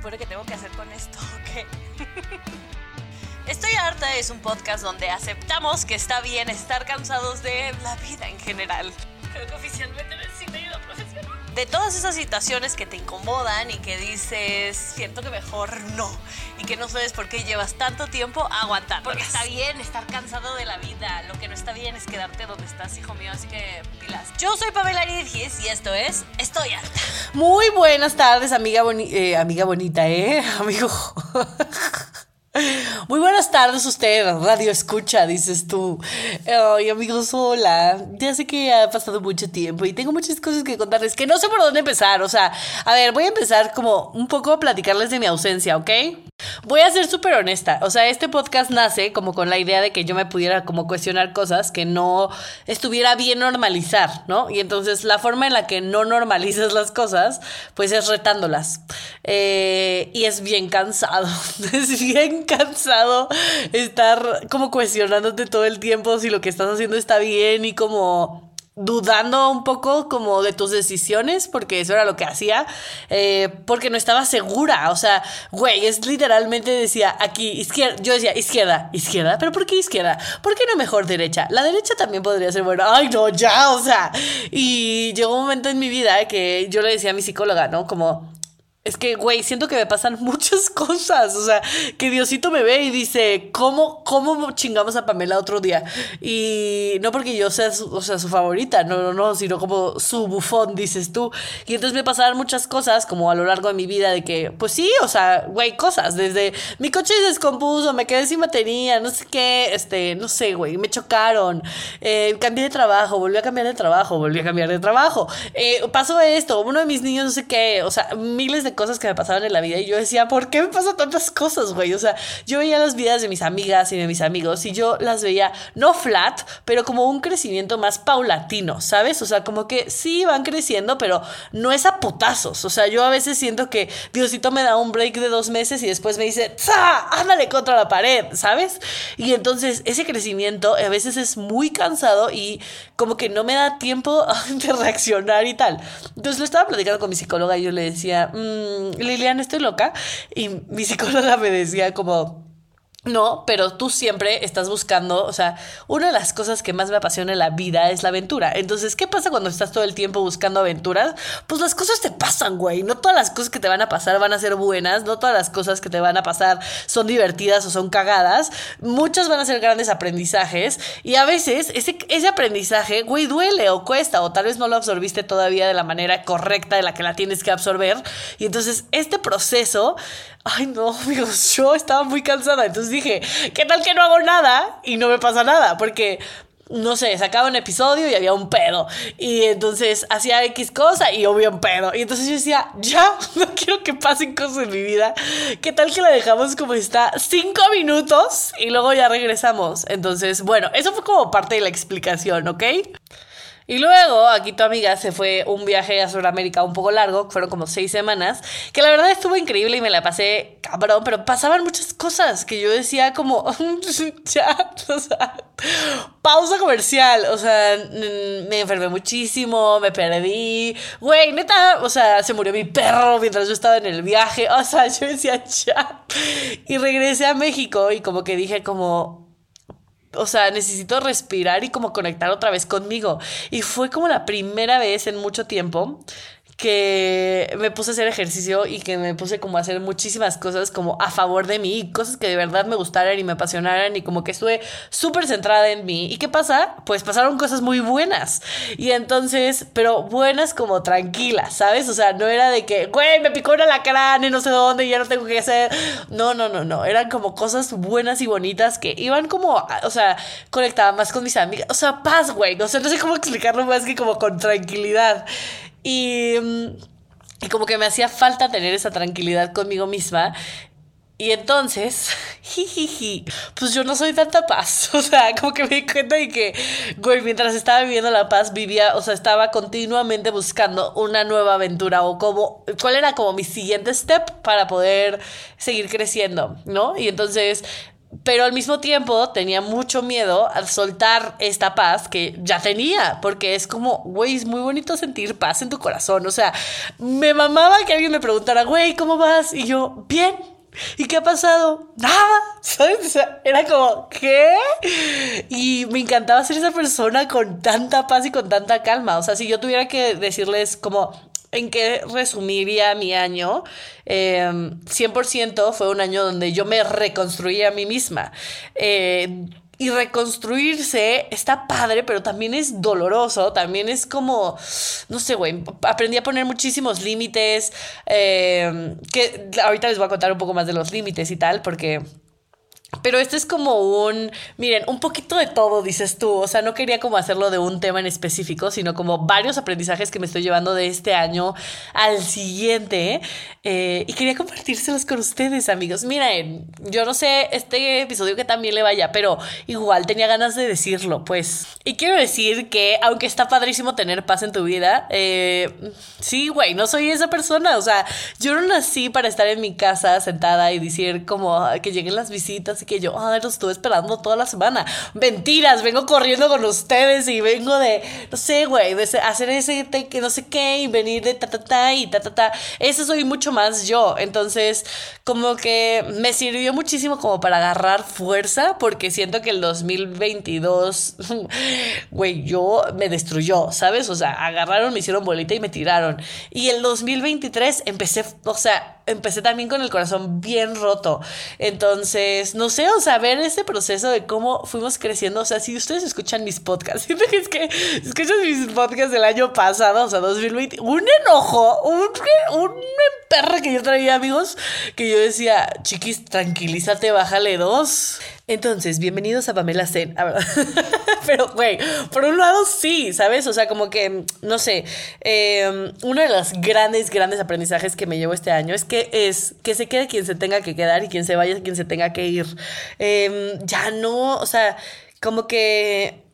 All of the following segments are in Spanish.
supone que tengo que hacer con esto? ¿Qué? Estoy harta es un podcast donde aceptamos que está bien estar cansados de la vida en general. Creo que oficialmente profesional. De todas esas situaciones que te incomodan y que dices, siento que mejor no. Y que no sabes por qué llevas tanto tiempo aguantando. Porque está bien estar cansado de la vida. Lo que no está bien es quedarte donde estás, hijo mío. Así que pilas. Yo soy Pamela Aridgis y esto es Estoy harta. Muy buenas tardes, amiga, boni eh, amiga bonita, ¿eh? Amigo. Muy buenas tardes usted, radio escucha, dices tú. Ay, amigos, hola. Ya sé que ha pasado mucho tiempo y tengo muchas cosas que contarles que no sé por dónde empezar. O sea, a ver, voy a empezar como un poco a platicarles de mi ausencia, ¿ok? Voy a ser súper honesta. O sea, este podcast nace como con la idea de que yo me pudiera como cuestionar cosas que no estuviera bien normalizar, ¿no? Y entonces la forma en la que no normalizas las cosas, pues es retándolas. Eh, y es bien cansado. Es bien cansado estar como cuestionándote todo el tiempo si lo que estás haciendo está bien y como dudando un poco como de tus decisiones, porque eso era lo que hacía, eh, porque no estaba segura, o sea, güey, es literalmente decía aquí, izquierda, yo decía izquierda, izquierda, pero ¿por qué izquierda? ¿Por qué no mejor derecha? La derecha también podría ser buena, ay no, ya, o sea, y llegó un momento en mi vida que yo le decía a mi psicóloga, ¿no? Como, es que, güey, siento que me pasan muchas cosas. O sea, que Diosito me ve y dice, ¿cómo, cómo chingamos a Pamela otro día? Y no porque yo sea su, o sea, su favorita, no, no, no, sino como su bufón, dices tú. Y entonces me pasaron muchas cosas, como a lo largo de mi vida, de que, pues sí, o sea, güey, cosas. Desde mi coche se descompuso, me quedé sin batería, no sé qué, este, no sé, güey, me chocaron, eh, cambié de trabajo, volví a cambiar de trabajo, volví a cambiar de trabajo. Eh, pasó esto, uno de mis niños, no sé qué, o sea, miles de cosas que me pasaban en la vida y yo decía, ¿por qué me pasan tantas cosas, güey? O sea, yo veía las vidas de mis amigas y de mis amigos y yo las veía no flat, pero como un crecimiento más paulatino, ¿sabes? O sea, como que sí van creciendo, pero no es a putazos. O sea, yo a veces siento que Diosito me da un break de dos meses y después me dice, ¡Za! ¡Ándale contra la pared! ¿Sabes? Y entonces ese crecimiento a veces es muy cansado y como que no me da tiempo de reaccionar y tal. Entonces lo estaba platicando con mi psicóloga y yo le decía, mmm, Liliana, estoy loca. Y mi psicóloga me decía como, no, pero tú siempre estás buscando, o sea, una de las cosas que más me apasiona en la vida es la aventura. Entonces, ¿qué pasa cuando estás todo el tiempo buscando aventuras? Pues las cosas te pasan, güey. No todas las cosas que te van a pasar van a ser buenas, no todas las cosas que te van a pasar son divertidas o son cagadas. Muchas van a ser grandes aprendizajes y a veces ese, ese aprendizaje, güey, duele o cuesta o tal vez no lo absorbiste todavía de la manera correcta de la que la tienes que absorber. Y entonces, este proceso ay no, amigos, yo estaba muy cansada. Entonces dije, ¿qué tal que no hago nada y no me pasa nada? Porque no sé, sacaba un episodio y había un pedo. Y entonces hacía X cosa y había un pedo. Y entonces yo decía, ya, no quiero que pasen cosas en mi vida. ¿Qué tal que la dejamos como está cinco minutos y luego ya regresamos? Entonces, bueno, eso fue como parte de la explicación, ¿ok? Y luego, aquí tu amiga se fue un viaje a Sudamérica un poco largo, fueron como seis semanas, que la verdad estuvo increíble y me la pasé cabrón, pero pasaban muchas cosas que yo decía como, ya, o sea, pausa comercial, o sea, me enfermé muchísimo, me perdí, güey, neta, o sea, se murió mi perro mientras yo estaba en el viaje, o sea, yo decía, ya, y regresé a México y como que dije como, o sea, necesito respirar y como conectar otra vez conmigo. Y fue como la primera vez en mucho tiempo que me puse a hacer ejercicio y que me puse como a hacer muchísimas cosas como a favor de mí, cosas que de verdad me gustaran y me apasionaran y como que estuve súper centrada en mí. ¿Y qué pasa? Pues pasaron cosas muy buenas. Y entonces, pero buenas como tranquilas, ¿sabes? O sea, no era de que, güey, me picó una lacrán y no sé dónde y ya no tengo que hacer. No, no, no, no. Eran como cosas buenas y bonitas que iban como, o sea, conectaba más con mis amigas. O sea, paz, güey. O sea, no sé cómo explicarlo más que como con tranquilidad. Y, y como que me hacía falta tener esa tranquilidad conmigo misma. Y entonces, jijiji, pues yo no soy tanta paz. O sea, como que me di cuenta de que, güey, mientras estaba viviendo la paz, vivía, o sea, estaba continuamente buscando una nueva aventura o como, cuál era como mi siguiente step para poder seguir creciendo, ¿no? Y entonces pero al mismo tiempo tenía mucho miedo al soltar esta paz que ya tenía, porque es como, güey, es muy bonito sentir paz en tu corazón. O sea, me mamaba que alguien me preguntara, güey, ¿cómo vas? Y yo, bien. ¿Y qué ha pasado? Nada, ¿sabes? Era como, ¿qué? Y me encantaba ser esa persona con tanta paz y con tanta calma. O sea, si yo tuviera que decirles como, ¿En qué resumiría mi año? 100% em, fue un año donde yo me reconstruí a mí misma. Eh, y reconstruirse está padre, pero también es doloroso, también es como, no sé, güey, aprendí a poner muchísimos límites, em, que ahorita les voy a contar un poco más de los límites y tal, porque pero esto es como un, miren, un poquito de todo, dices tú. O sea, no quería como hacerlo de un tema en específico, sino como varios aprendizajes que me estoy llevando de este año al siguiente. Eh, y quería compartírselos con ustedes, amigos. Miren, yo no sé este episodio que también le vaya, pero igual tenía ganas de decirlo, pues. Y quiero decir que, aunque está padrísimo tener paz en tu vida, eh, sí, güey, no soy esa persona. O sea, yo no nací para estar en mi casa sentada y decir como que lleguen las visitas Así que yo, ay, los estuve esperando toda la semana. Mentiras, vengo corriendo con ustedes y vengo de, no sé, güey, de hacer ese que no sé qué y venir de ta ta ta y ta ta ta. Eso soy mucho más yo. Entonces, como que me sirvió muchísimo como para agarrar fuerza porque siento que el 2022, güey, yo me destruyó, ¿sabes? O sea, agarraron, me hicieron bolita y me tiraron. Y el 2023 empecé, o sea, empecé también con el corazón bien roto. Entonces, no sé, o sea, ver ese proceso de cómo fuimos creciendo. O sea, si ustedes escuchan mis podcasts, siento que es que escuchan mis podcasts del año pasado, o sea, 2020, un enojo, un, un perra que yo traía, amigos, que yo decía, chiquis, tranquilízate, bájale dos. Entonces, bienvenidos a Pamela Zen. Ah, Pero, güey, por un lado sí, ¿sabes? O sea, como que, no sé, em, uno de los grandes, grandes aprendizajes que me llevo este año es que es que se quede quien se tenga que quedar y quien se vaya quien se tenga que ir. Em, ya no, o sea, como que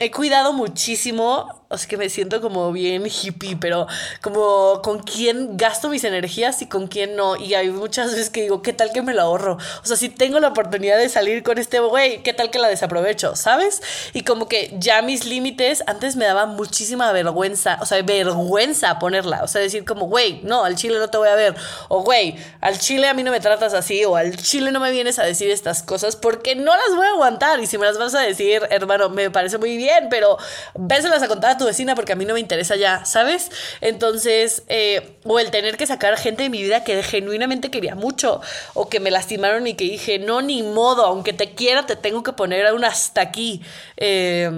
he cuidado muchísimo sea que me siento como bien hippie, pero como con quién gasto mis energías y con quién no. Y hay muchas veces que digo, ¿qué tal que me lo ahorro? O sea, si tengo la oportunidad de salir con este güey, ¿qué tal que la desaprovecho? ¿Sabes? Y como que ya mis límites, antes me daba muchísima vergüenza, o sea, vergüenza ponerla. O sea, decir como, güey, no, al chile no te voy a ver. O, güey, al chile a mí no me tratas así. O al chile no me vienes a decir estas cosas porque no las voy a aguantar. Y si me las vas a decir, hermano, me parece muy bien, pero véselas a contar tu vecina porque a mí no me interesa ya, ¿sabes? Entonces, eh, o el tener que sacar gente de mi vida que genuinamente quería mucho, o que me lastimaron y que dije, no, ni modo, aunque te quiera, te tengo que poner a un hasta aquí. Eh,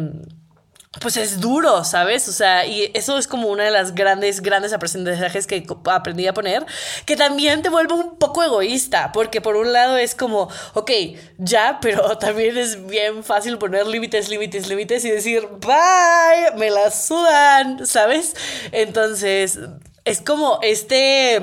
pues es duro, ¿sabes? O sea, y eso es como una de las grandes, grandes aprendizajes que aprendí a poner, que también te vuelve un poco egoísta, porque por un lado es como, ok, ya, pero también es bien fácil poner límites, límites, límites y decir, bye, me la sudan, ¿sabes? Entonces, es como este,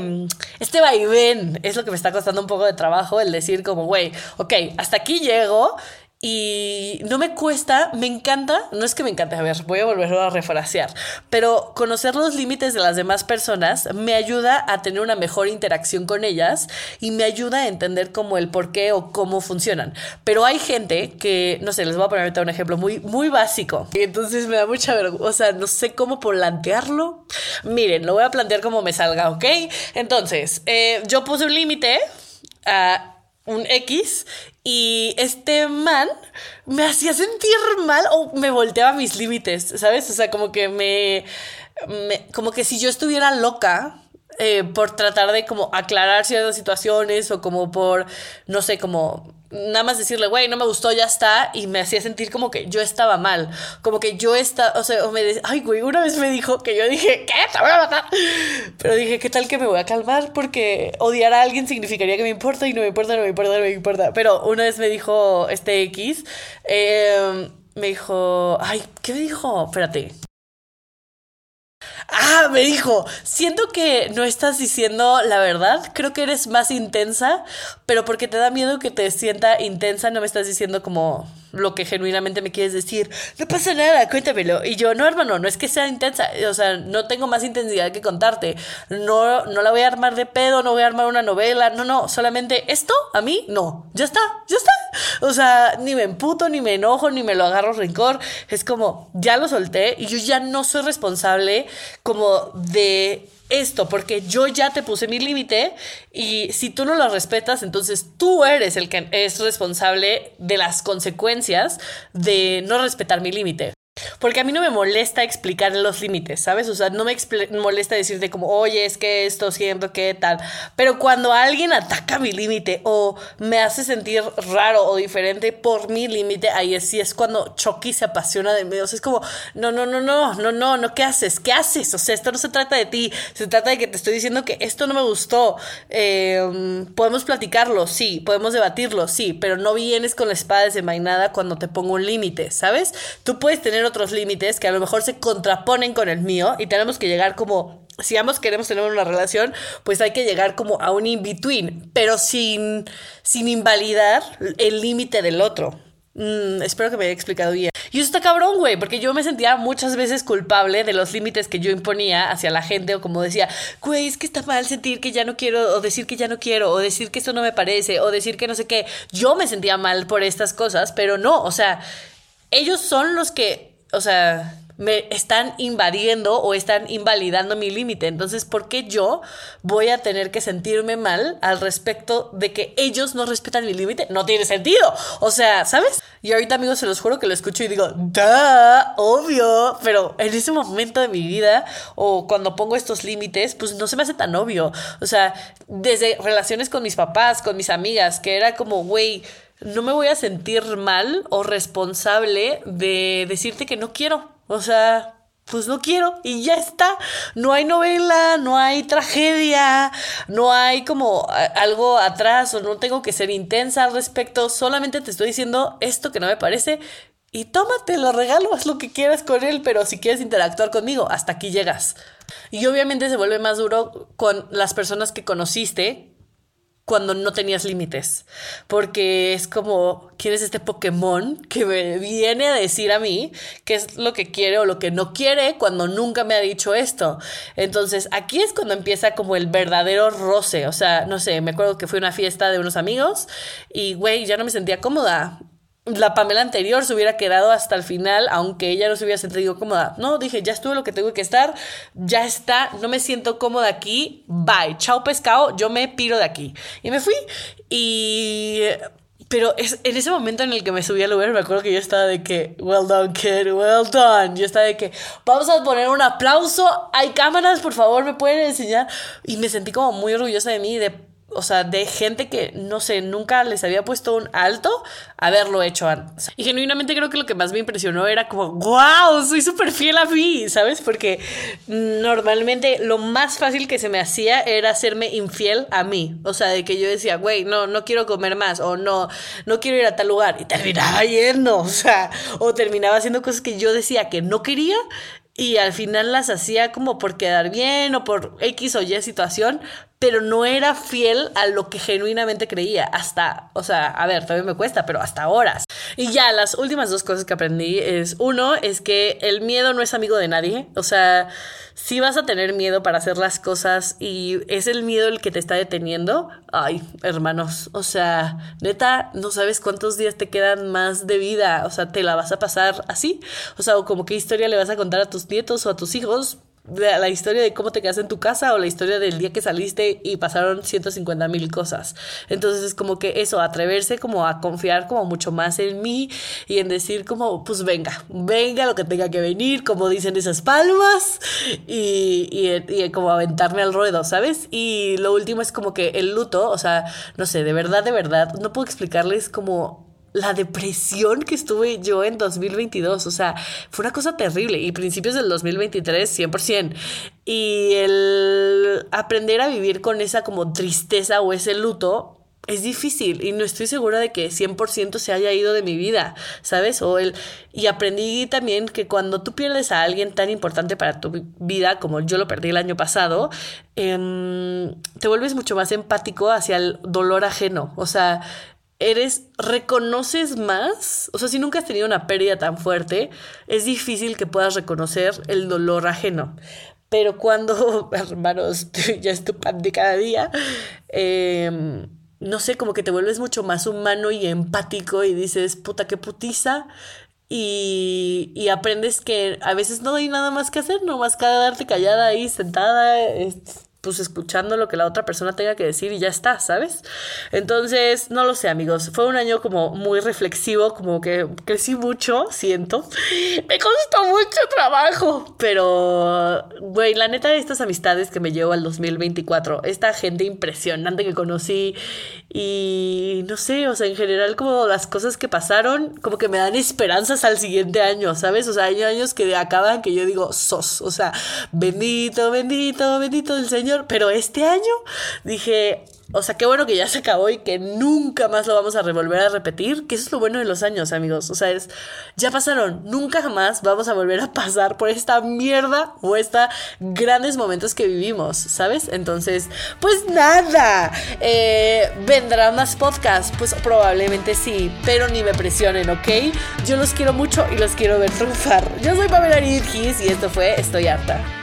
este vaivén, es lo que me está costando un poco de trabajo, el decir como, güey, ok, hasta aquí llego y no me cuesta, me encanta, no es que me encante, a ver, voy a volverlo a refrasear, pero conocer los límites de las demás personas me ayuda a tener una mejor interacción con ellas y me ayuda a entender cómo el por qué o cómo funcionan. Pero hay gente que, no sé, les voy a poner ahorita un ejemplo muy, muy básico. Y entonces me da mucha vergüenza, o sea, no sé cómo plantearlo. Miren, lo voy a plantear como me salga, ¿ok? Entonces, eh, yo puse un límite a un X y este man me hacía sentir mal o me volteaba mis límites, ¿sabes? O sea, como que me, como que si yo estuviera loca eh, por tratar de como aclarar ciertas situaciones o como por, no sé, como nada más decirle, güey, no me gustó, ya está, y me hacía sentir como que yo estaba mal, como que yo estaba, o sea, o me decía, ay, güey, una vez me dijo que yo dije, ¿qué? Te voy a. Pero dije, ¿qué tal que me voy a calmar? Porque odiar a alguien significaría que me importa y no me importa, no me importa, no me importa. Pero una vez me dijo este X, eh, me dijo, ay, ¿qué me dijo? Espérate. Ah, me dijo, siento que no estás diciendo la verdad, creo que eres más intensa, pero porque te da miedo que te sienta intensa, no me estás diciendo como lo que genuinamente me quieres decir. No pasa nada, cuéntamelo. Y yo, no, hermano, no es que sea intensa, o sea, no tengo más intensidad que contarte. No, no la voy a armar de pedo, no voy a armar una novela, no, no, solamente esto, a mí, no. Ya está, ya está O sea, ni me emputo, ni me enojo, ni me lo agarro rencor. Es como, ya lo solté y yo ya no soy responsable como de esto, porque yo ya te puse mi límite y si tú no lo respetas, entonces tú eres el que es responsable de las consecuencias de no respetar mi límite. Porque a mí no me molesta explicar los límites, ¿sabes? O sea, no me molesta decirte como, oye, es que esto siento que tal. Pero cuando alguien ataca mi límite o me hace sentir raro o diferente por mi límite, ahí sí es cuando Chucky se apasiona de mí. O sea, es como, no, no, no, no, no, no, no, ¿qué haces? ¿Qué haces? O sea, esto no se trata de ti, se trata de que te estoy diciendo que esto no me gustó. Em, podemos platicarlo, sí, podemos debatirlo, sí, pero no vienes con la espada desenvainada cuando te pongo un límite, ¿sabes? Tú puedes tener otros límites que a lo mejor se contraponen con el mío y tenemos que llegar como si ambos queremos tener una relación, pues hay que llegar como a un in-between, pero sin, sin invalidar el límite del otro. Mm, espero que me haya explicado bien. Y eso está cabrón, güey, porque yo me sentía muchas veces culpable de los límites que yo imponía hacia la gente, o como decía, güey, es que está mal sentir que ya no quiero, o decir que ya no quiero, o decir que esto no me parece, o decir que no sé qué. Yo me sentía mal por estas cosas, pero no, o sea, ellos son los que o sea, me están invadiendo o están invalidando mi límite. Entonces, ¿por qué yo voy a tener que sentirme mal al respecto de que ellos no respetan mi límite? No tiene sentido. O sea, ¿sabes? Y ahorita, amigos, se los juro que lo escucho y digo, da, obvio. Pero en ese momento de mi vida o cuando pongo estos límites, pues no se me hace tan obvio. O sea, desde relaciones con mis papás, con mis amigas, que era como, güey, no me voy a sentir mal o responsable de decirte que no quiero. O sea, pues no quiero y ya está. No hay novela, no hay tragedia, no hay como algo atrás o no tengo que ser intensa al respecto. Solamente te estoy diciendo esto que no me parece y tómate, lo regalo, haz lo que quieras con él, pero si quieres interactuar conmigo, hasta aquí llegas. Y obviamente se vuelve más duro con las personas que conociste cuando no tenías límites. Porque es como, ¿quién es este Pokémon que me viene a decir a mí qué es lo que quiere o lo que no quiere cuando nunca me ha dicho esto? Entonces, aquí es cuando empieza como el verdadero roce. O sea, no sé, me acuerdo que fue una fiesta de unos amigos y, güey, ya no me sentía cómoda la Pamela anterior se hubiera quedado hasta el final, aunque ella no se hubiera sentido cómoda. No, dije, ya estuve lo que tengo que estar, ya está, no me siento cómoda aquí, bye, chao pescado, yo me piro de aquí. Y me fui y... Pero es, en ese momento en el que me subí al Uber, me acuerdo que yo estaba de que, well done, kid, well done. Yo estaba de que, vamos a poner un aplauso, hay cámaras, por favor, me pueden enseñar. Y me sentí como muy orgullosa de mí, o sea, de gente que, no sé, nunca les había puesto un alto haberlo hecho antes. Y genuinamente creo que lo que más me impresionó era como, wow, soy súper fiel a mí, ¿sabes? Porque normalmente lo más fácil que se me hacía era hacerme infiel a mí. O sea, de que yo decía, güey, no, no quiero comer más o no, no quiero ir a tal lugar. Y terminaba yendo, o sea, o terminaba haciendo cosas que yo decía que no quería y al final las hacía como por quedar bien o por X o Y situación, pero no era fiel a lo que genuinamente creía hasta, o sea, a ver, todavía me cuesta, pero hasta horas. Y ya, las últimas dos cosas que aprendí es, uno, es que el miedo no es amigo de nadie, o sea, si vas a tener miedo para hacer las cosas y es el miedo el que te está deteniendo, ay, hermanos, o sea, neta, no sabes cuántos días te quedan más de vida, o sea, te la vas a pasar así, o sea, o como qué historia le vas a contar a tus nietos o a tus hijos la historia de cómo te quedaste en tu casa o la historia del día que saliste y pasaron 150 mil cosas. Entonces es como que eso, atreverse como a confiar como mucho más en mí y en decir como, pues venga, venga lo que tenga que venir, como dicen esas palmas y, y, y como aventarme al ruedo, ¿sabes? Y lo último es como que el luto, o sea, no sé, de verdad, de verdad, no puedo explicarles como la depresión que estuve yo en 2022, o sea, fue una cosa terrible y principios del 2023 100%. Y el aprender a vivir con esa como tristeza o ese luto es difícil y no estoy segura de que 100% se haya ido de mi vida, ¿sabes? O el y aprendí también que cuando tú pierdes a alguien tan importante para tu vida como yo lo perdí el año pasado, em, te vuelves mucho más empático hacia el dolor ajeno, o sea, eres, reconoces más, o sea, si nunca has tenido una pérdida tan fuerte, es difícil que puedas reconocer el dolor ajeno. Pero cuando, hermanos, ya es tu pan de cada día, em, no sé, como que te vuelves mucho más humano y empático y dices, puta, qué putiza. Y, y aprendes que a veces no hay nada más que hacer, no más que darte callada ahí, sentada, pues escuchando lo que la otra persona tenga que decir y ya está, ¿sabes? Entonces, no lo sé, amigos. Fue un año como muy reflexivo, como que crecí mucho, siento. Me costó mucho trabajo, pero, güey, la neta de estas amistades que me llevo al 2024, esta gente impresionante que conocí y no sé, o sea, en general como las cosas que pasaron, como que me dan esperanzas al siguiente año, ¿sabes? O sea, hay años que acaban que yo digo, sos, o sea, bendito, bendito, bendito el Señor pero este año dije, o sea, qué bueno que ya se acabó y que nunca más lo vamos a revolver a repetir, que eso es lo bueno de los años, amigos. O sea, es, ya pasaron, nunca jamás vamos a volver a pasar por esta mierda o esta grandes momentos que vivimos, ¿sabes? Entonces, pues nada, eh, ¿vendrá más podcast? Pues probablemente sí, pero ni me presionen, ¿ok? Yo los quiero mucho y los quiero ver triunfar. Yo soy Pamela Ridgis y esto fue Estoy harta.